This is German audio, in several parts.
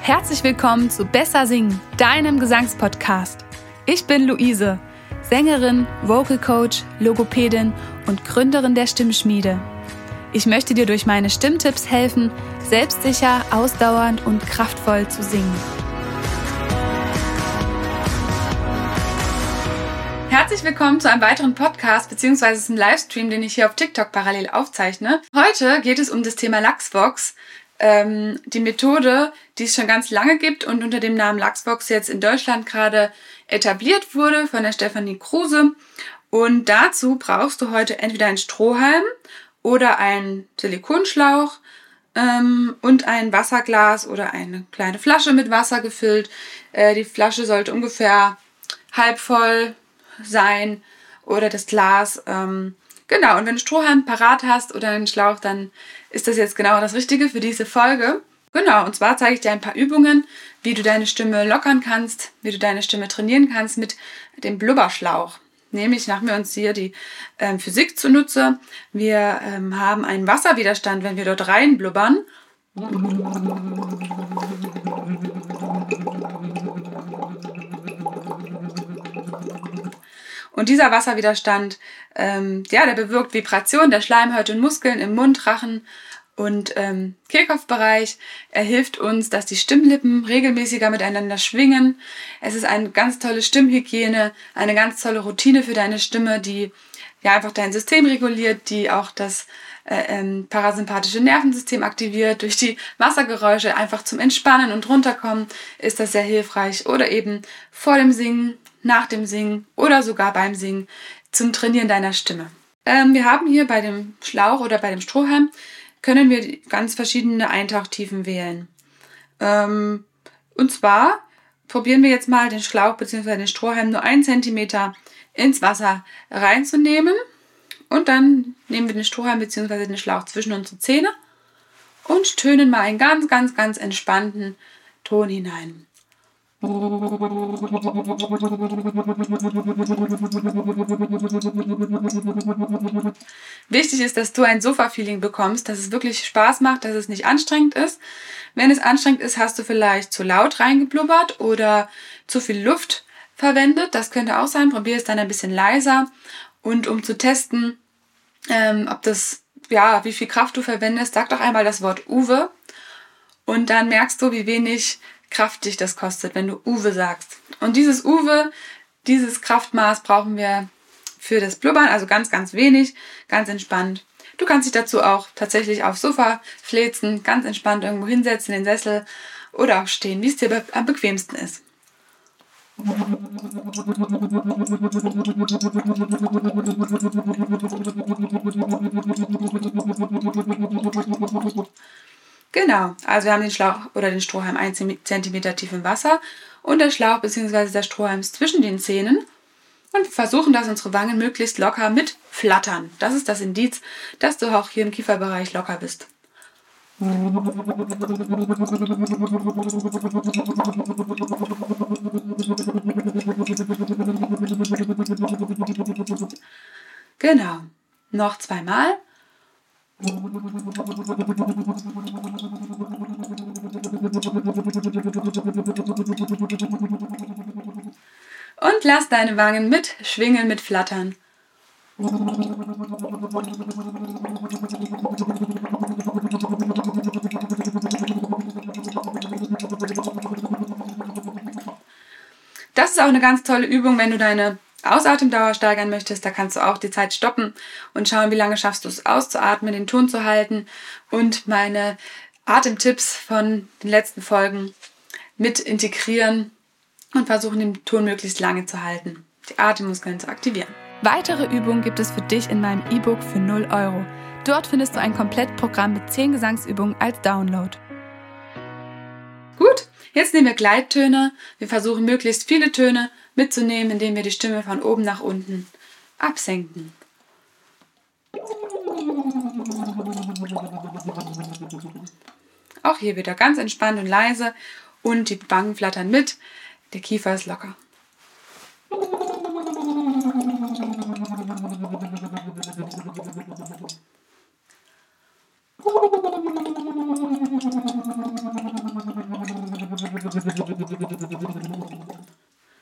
Herzlich willkommen zu Besser Singen, deinem Gesangspodcast. Ich bin Luise, Sängerin, Vocal Coach, Logopädin und Gründerin der Stimmschmiede. Ich möchte dir durch meine Stimmtipps helfen, selbstsicher, ausdauernd und kraftvoll zu singen. Herzlich willkommen zu einem weiteren Podcast bzw. einem Livestream, den ich hier auf TikTok parallel aufzeichne. Heute geht es um das Thema Lachsbox, ähm, die Methode, die es schon ganz lange gibt und unter dem Namen Lachsbox jetzt in Deutschland gerade etabliert wurde von der Stefanie Kruse. Und dazu brauchst du heute entweder einen Strohhalm oder einen Silikonschlauch ähm, und ein Wasserglas oder eine kleine Flasche mit Wasser gefüllt. Äh, die Flasche sollte ungefähr halb voll sein oder das Glas. Ähm, genau, und wenn du Strohhalm parat hast oder einen Schlauch, dann ist das jetzt genau das Richtige für diese Folge. Genau, und zwar zeige ich dir ein paar Übungen, wie du deine Stimme lockern kannst, wie du deine Stimme trainieren kannst mit dem Blubberschlauch. Nämlich machen wir uns hier die ähm, Physik zunutze. Wir ähm, haben einen Wasserwiderstand, wenn wir dort reinblubbern. Und dieser Wasserwiderstand, ähm, ja, der bewirkt Vibration der Schleimhäute und Muskeln im Mund, Rachen und ähm, Kehlkopfbereich. Er hilft uns, dass die Stimmlippen regelmäßiger miteinander schwingen. Es ist eine ganz tolle Stimmhygiene, eine ganz tolle Routine für deine Stimme, die ja einfach dein System reguliert, die auch das äh, ähm, parasympathische Nervensystem aktiviert. Durch die Wassergeräusche einfach zum Entspannen und runterkommen ist das sehr hilfreich. Oder eben vor dem Singen nach dem Singen oder sogar beim Singen zum Trainieren deiner Stimme. Ähm, wir haben hier bei dem Schlauch oder bei dem Strohhalm können wir ganz verschiedene Eintauchtiefen wählen. Ähm, und zwar probieren wir jetzt mal den Schlauch bzw. den Strohhalm nur einen Zentimeter ins Wasser reinzunehmen. Und dann nehmen wir den Strohhalm bzw. den Schlauch zwischen unsere Zähne und tönen mal einen ganz, ganz, ganz entspannten Ton hinein. Wichtig ist, dass du ein Sofa-Feeling bekommst, dass es wirklich Spaß macht, dass es nicht anstrengend ist. Wenn es anstrengend ist, hast du vielleicht zu laut reingeblubbert oder zu viel Luft verwendet. Das könnte auch sein. Probier es dann ein bisschen leiser. Und um zu testen, ähm, ob das, ja, wie viel Kraft du verwendest, sag doch einmal das Wort Uwe. Und dann merkst du, wie wenig Kraft dich das kostet, wenn du Uwe sagst. Und dieses Uwe, dieses Kraftmaß brauchen wir für das Blubbern, also ganz, ganz wenig, ganz entspannt. Du kannst dich dazu auch tatsächlich aufs Sofa fläzen, ganz entspannt irgendwo hinsetzen, in den Sessel oder auch stehen, wie es dir am bequemsten ist. Genau, also wir haben den Schlauch oder den Strohhalm 1 cm tief im Wasser und der Schlauch bzw. der Strohhalm ist zwischen den Zähnen und versuchen, dass unsere Wangen möglichst locker mit flattern. Das ist das Indiz, dass du auch hier im Kieferbereich locker bist. Genau. Noch zweimal. Und lass deine Wangen mit schwingen, mit flattern. Das ist auch eine ganz tolle Übung, wenn du deine Ausatemdauer steigern möchtest, da kannst du auch die Zeit stoppen und schauen, wie lange schaffst du es auszuatmen, den Ton zu halten und meine Atemtipps von den letzten Folgen mit integrieren und versuchen, den Ton möglichst lange zu halten, die Atemmuskeln zu aktivieren. Weitere Übungen gibt es für dich in meinem E-Book für 0 Euro. Dort findest du ein Komplettprogramm mit 10 Gesangsübungen als Download. Jetzt nehmen wir Gleittöne. Wir versuchen möglichst viele Töne mitzunehmen, indem wir die Stimme von oben nach unten absenken. Auch hier wieder ganz entspannt und leise und die Wangen flattern mit, der Kiefer ist locker.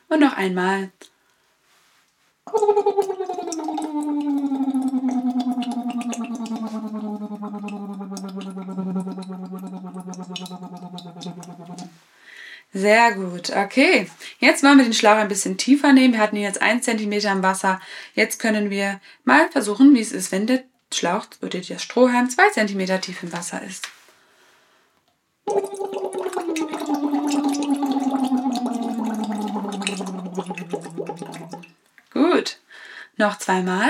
Und noch einmal. Sehr gut, okay. Jetzt wollen wir den Schlauch ein bisschen tiefer nehmen. Wir hatten ihn jetzt 1 cm im Wasser. Jetzt können wir mal versuchen, wie es ist, wenn der Schlauch oder der Strohhalm 2 cm tief im Wasser ist. Gut. Noch zweimal.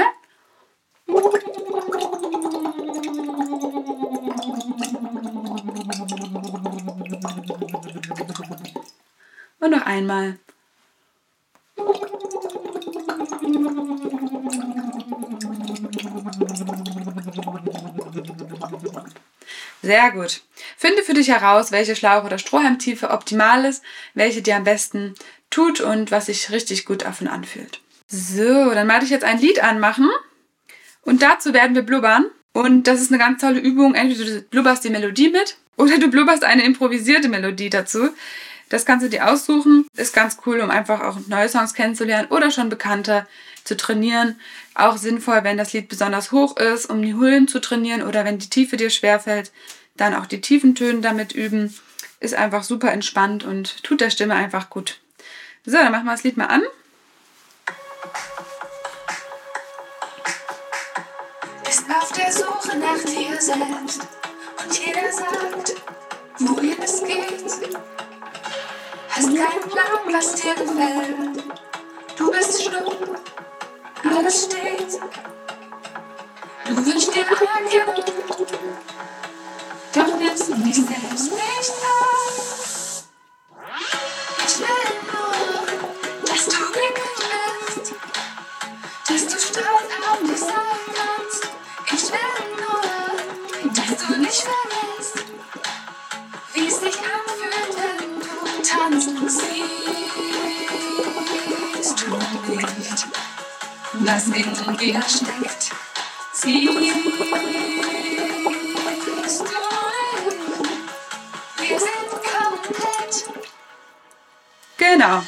Und noch einmal. Sehr gut. Finde für dich heraus, welche Schlauch- oder Strohhalmtiefe optimal ist, welche dir am besten tut und was sich richtig gut davon anfühlt. So, dann werde ich jetzt ein Lied anmachen und dazu werden wir blubbern. Und das ist eine ganz tolle Übung. Entweder du blubberst die Melodie mit oder du blubberst eine improvisierte Melodie dazu. Das kannst du dir aussuchen. Ist ganz cool, um einfach auch neue Songs kennenzulernen oder schon bekannte zu trainieren. Auch sinnvoll, wenn das Lied besonders hoch ist, um die Hüllen zu trainieren oder wenn die Tiefe dir schwerfällt, dann auch die tiefen Töne damit üben. Ist einfach super entspannt und tut der Stimme einfach gut. So, dann machen wir das Lied mal an. Bist auf der Suche nach dir selbst und jeder sagt, wohin es geht. Hast keinen Plan, was dir gefällt. Du bist stumm, alles steht. Du wünschst dir Anerkennung, doch nimmst du dich selbst nicht auf. Was in dir steckt, siehst du. Wir sind komplett. Genau.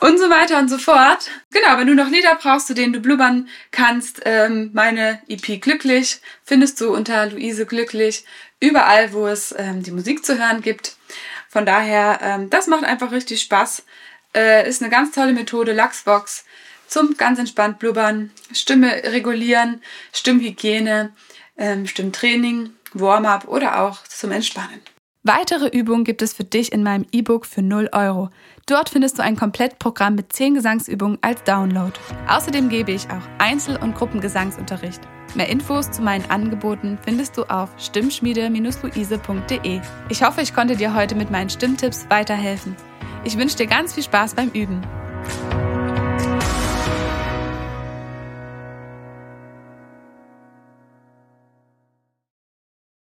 Und so weiter und so fort. Genau, wenn du noch Lieder brauchst, zu denen du blubbern kannst, ähm, meine EP Glücklich findest du unter Luise Glücklich überall, wo es ähm, die Musik zu hören gibt. Von daher, ähm, das macht einfach richtig Spaß. Äh, ist eine ganz tolle Methode, Lachsbox, zum ganz entspannt blubbern, Stimme regulieren, Stimmhygiene, ähm, Stimmtraining, Warm-up oder auch zum Entspannen. Weitere Übungen gibt es für dich in meinem E-Book für 0 Euro. Dort findest du ein Komplettprogramm mit 10 Gesangsübungen als Download. Außerdem gebe ich auch Einzel- und Gruppengesangsunterricht. Mehr Infos zu meinen Angeboten findest du auf stimmschmiede-luise.de. Ich hoffe, ich konnte dir heute mit meinen Stimmtipps weiterhelfen. Ich wünsche dir ganz viel Spaß beim Üben.